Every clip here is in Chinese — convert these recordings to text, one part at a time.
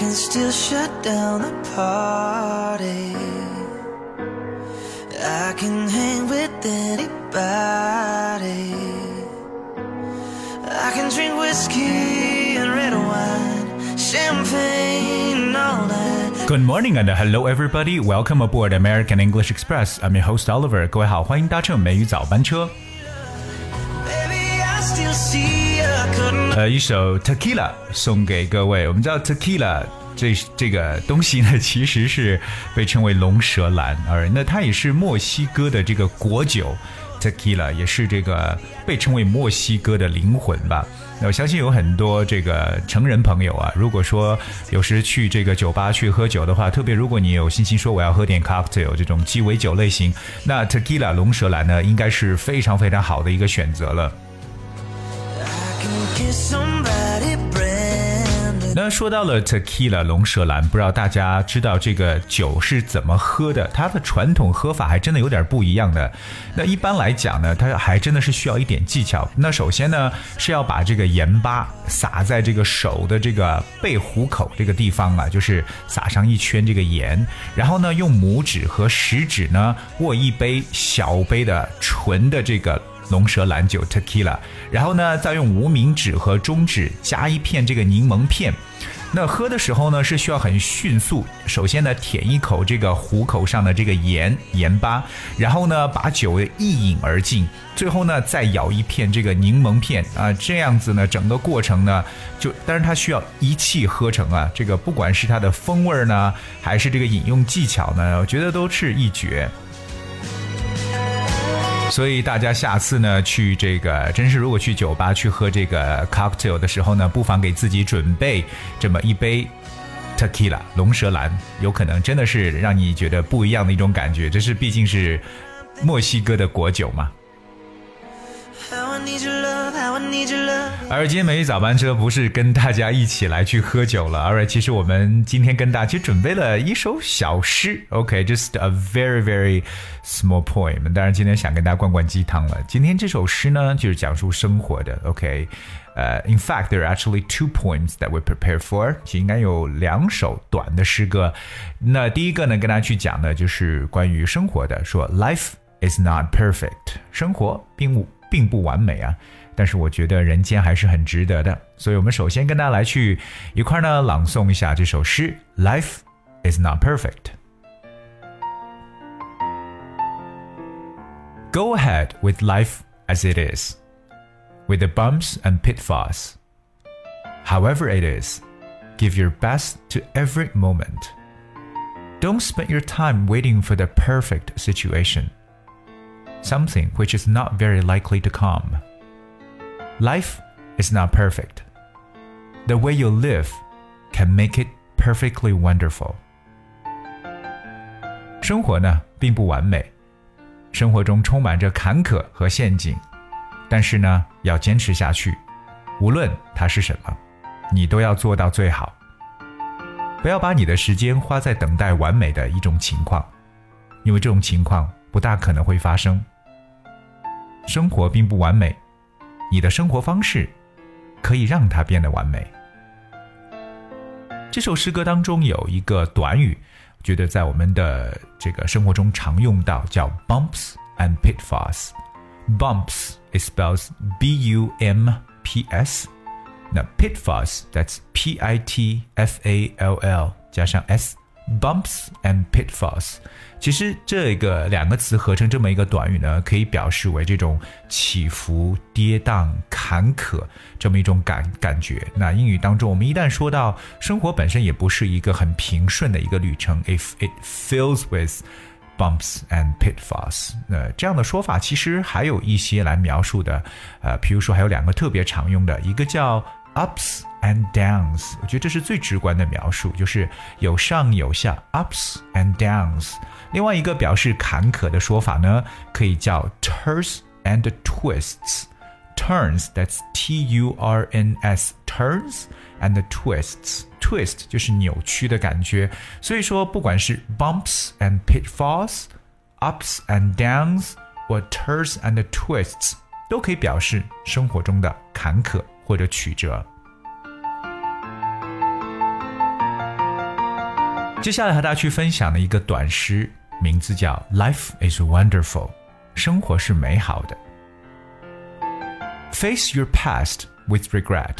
can still shut down the party. I can hang with anybody. I can drink whiskey and red wine, champagne all night. Good morning and hello everybody. Welcome aboard American English Express. I'm your host Oliver. 各位好，欢迎搭乘美语早班车。 呃，一首 Tequila 送给各位。我们知道 Tequila 这这个东西呢，其实是被称为龙舌兰，而那它也是墨西哥的这个国酒。Tequila 也是这个被称为墨西哥的灵魂吧。那我相信有很多这个成人朋友啊，如果说有时去这个酒吧去喝酒的话，特别如果你有信心说我要喝点 cocktail 这种鸡尾酒类型，那 Tequila 龙舌兰呢，应该是非常非常好的一个选择了。那说到了 tequila 龙舌兰，不知道大家知道这个酒是怎么喝的？它的传统喝法还真的有点不一样的。那一般来讲呢，它还真的是需要一点技巧。那首先呢，是要把这个盐巴撒在这个手的这个背虎口这个地方啊，就是撒上一圈这个盐，然后呢，用拇指和食指呢握一杯小杯的纯的这个。龙舌兰酒 tequila，然后呢，再用无名指和中指加一片这个柠檬片。那喝的时候呢，是需要很迅速。首先呢，舔一口这个虎口上的这个盐盐巴，然后呢，把酒一饮而尽。最后呢，再咬一片这个柠檬片啊，这样子呢，整个过程呢，就但是它需要一气呵成啊。这个不管是它的风味呢，还是这个饮用技巧呢，我觉得都是一绝。所以大家下次呢去这个，真是如果去酒吧去喝这个 cocktail 的时候呢，不妨给自己准备这么一杯 tequila 龙舌兰，有可能真的是让你觉得不一样的一种感觉。这是毕竟是墨西哥的国酒嘛。而今天美语早班车不是跟大家一起来去喝酒了，而其实我们今天跟大家准备了一首小诗，OK，just、a very very small poem。当然今天想跟大家灌灌鸡汤了。今天这首诗呢，就是讲述生活的，OK。呃、i n fact, there are actually two poems that we prepare for。其实应该有两首短的诗歌。那第一个呢，跟大家去讲的就是关于生活的，说 Life is not perfect，生活并不并不完美啊。但是我觉得人间还是很值得的，所以我们首先跟大家来去一块儿呢朗诵一下这首诗：Life is not perfect. Go ahead with life as it is, with the bumps and pitfalls. However it is, give your best to every moment. Don't spend your time waiting for the perfect situation, Something which is not very likely to come. Life is not perfect. The way you live can make it perfectly wonderful. 生活呢并不完美，生活中充满着坎坷和陷阱，但是呢要坚持下去，无论它是什么，你都要做到最好。不要把你的时间花在等待完美的一种情况，因为这种情况不大可能会发生。生活并不完美，你的生活方式可以让它变得完美。这首诗歌当中有一个短语，觉得在我们的这个生活中常用到，叫 bumps and pitfalls。bumps is spells B U M P S，那 pitfalls that's P I T F A L L 加上 S。Bumps and pitfalls，其实这个两个词合成这么一个短语呢，可以表示为这种起伏、跌宕、坎坷这么一种感感觉。那英语当中，我们一旦说到生活本身也不是一个很平顺的一个旅程，if it fills with bumps and pitfalls，那这样的说法其实还有一些来描述的，呃，比如说还有两个特别常用的，一个叫 ups and downs，我觉得这是最直观的描述，就是有上有下，ups and downs。另外一个表示坎坷的说法呢，可以叫 turns and twists。turns that's T U R N S turns and twists twist 就是扭曲的感觉，所以说不管是 bumps and pitfalls, ups and downs or turns and twists 都可以表示生活中的坎坷 或者曲折。 接下来和大家去分享的一个短诗，名字叫《Life is Wonderful》，生活是美好的。Face your past with regret.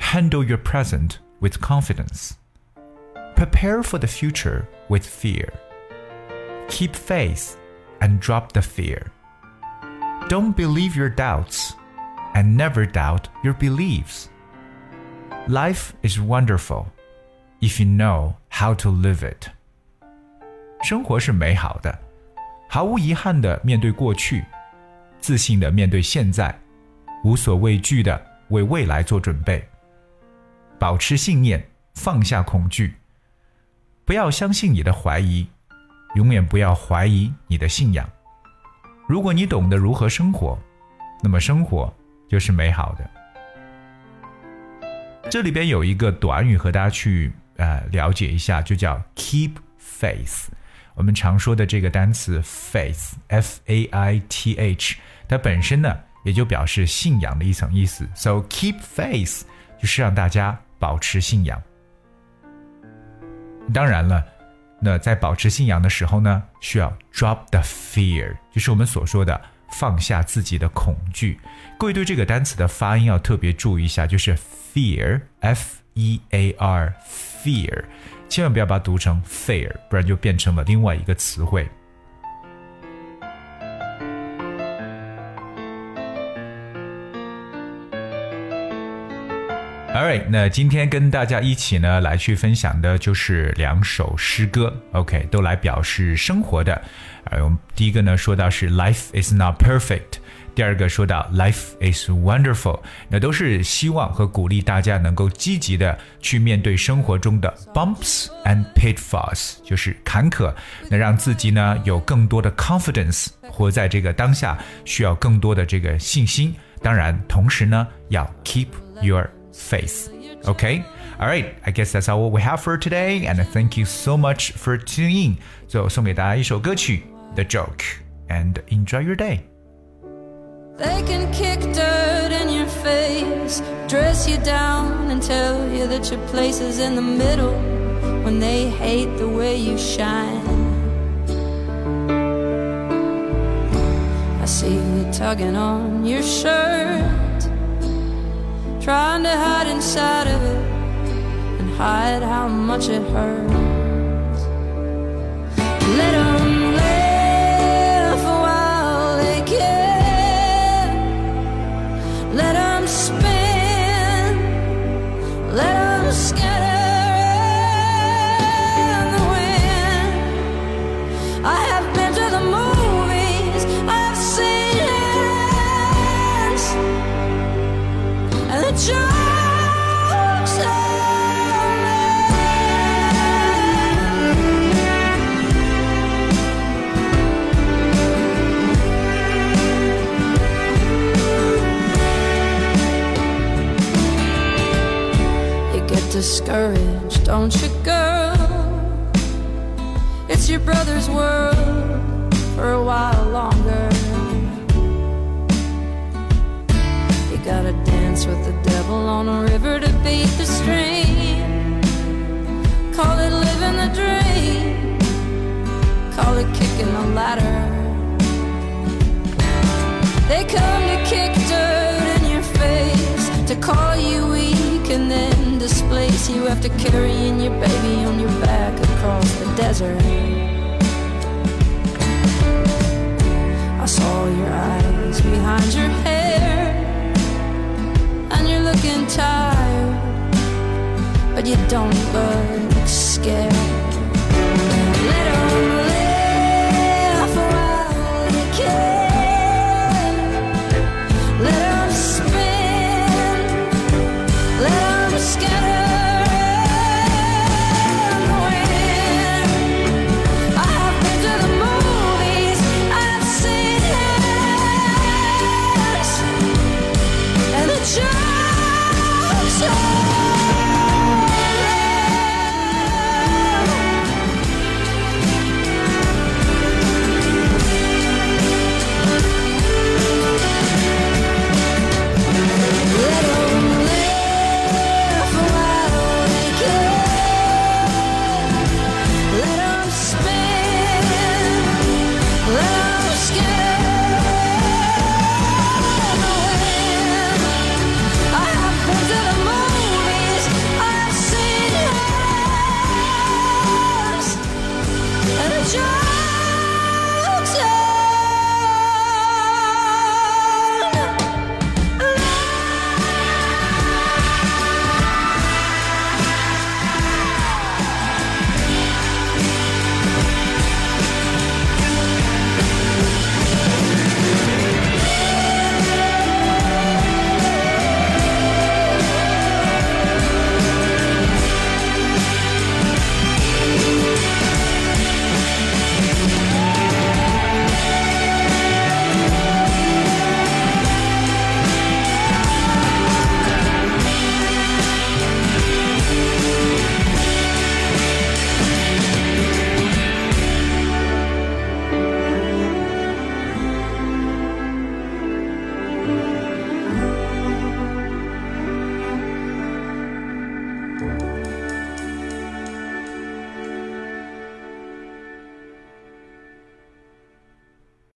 Handle your present with confidence. Prepare for the future with fear. Keep faith and drop the fear. Don't believe your doubts and never doubt your beliefs. Life is wonderful if you know how to live it. 生活是美好的，毫无遗憾的面对过去，自信的面对现在，无所畏惧的为未来做准备。保持信念，放下恐惧，不要相信你的怀疑，永远不要怀疑你的信仰。如果你懂得如何生活，那么生活就是美好的。这里边有一个短语和大家去呃了解一下，就叫 keep faith。我们常说的这个单词 faith，f a i t h，它本身呢也就表示信仰的一层意思。So keep faith 就是让大家保持信仰。当然了，那在保持信仰的时候呢，需要 drop the fear，就是我们所说的放下自己的恐惧。各位对这个单词的发音要特别注意一下，就是 fear，f e a r，fear，千万不要把它读成 fear，不然就变成了另外一个词汇。Alright，那今天跟大家一起呢来去分享的就是两首诗歌，OK，都来表示生活的。呃，我们第一个呢说到是 Life is not perfect，第二个说到 Life is wonderful，那都是希望和鼓励大家能够积极的去面对生活中的 bumps and pitfalls，就是坎坷，那让自己呢有更多的 confidence，活在这个当下，需要更多的这个信心。当然，同时呢要 keep your faith. Okay? All right, I guess that's all we have for today, and thank you so much for tuning in. 最后送给大家一首歌曲《The Joke》，and enjoy your day. They can kick dirt in your face, dress you down, and tell you that your place is in the middle when they hate the way you shine. I see you tugging on your shirt trying to hide inside of it and hide how much it hurts. Discouraged, don't you, girl? It's your brother's world for a while longer. You gotta dance with the devil on a river to beat the stream. Call it living the dream. Call it kicking the ladder. They come to kick dirt in your face, to call you you you after carrying your baby on your back across the desert. I saw your eyes behind your hair, and you're looking tired, but you don't look scared. sure.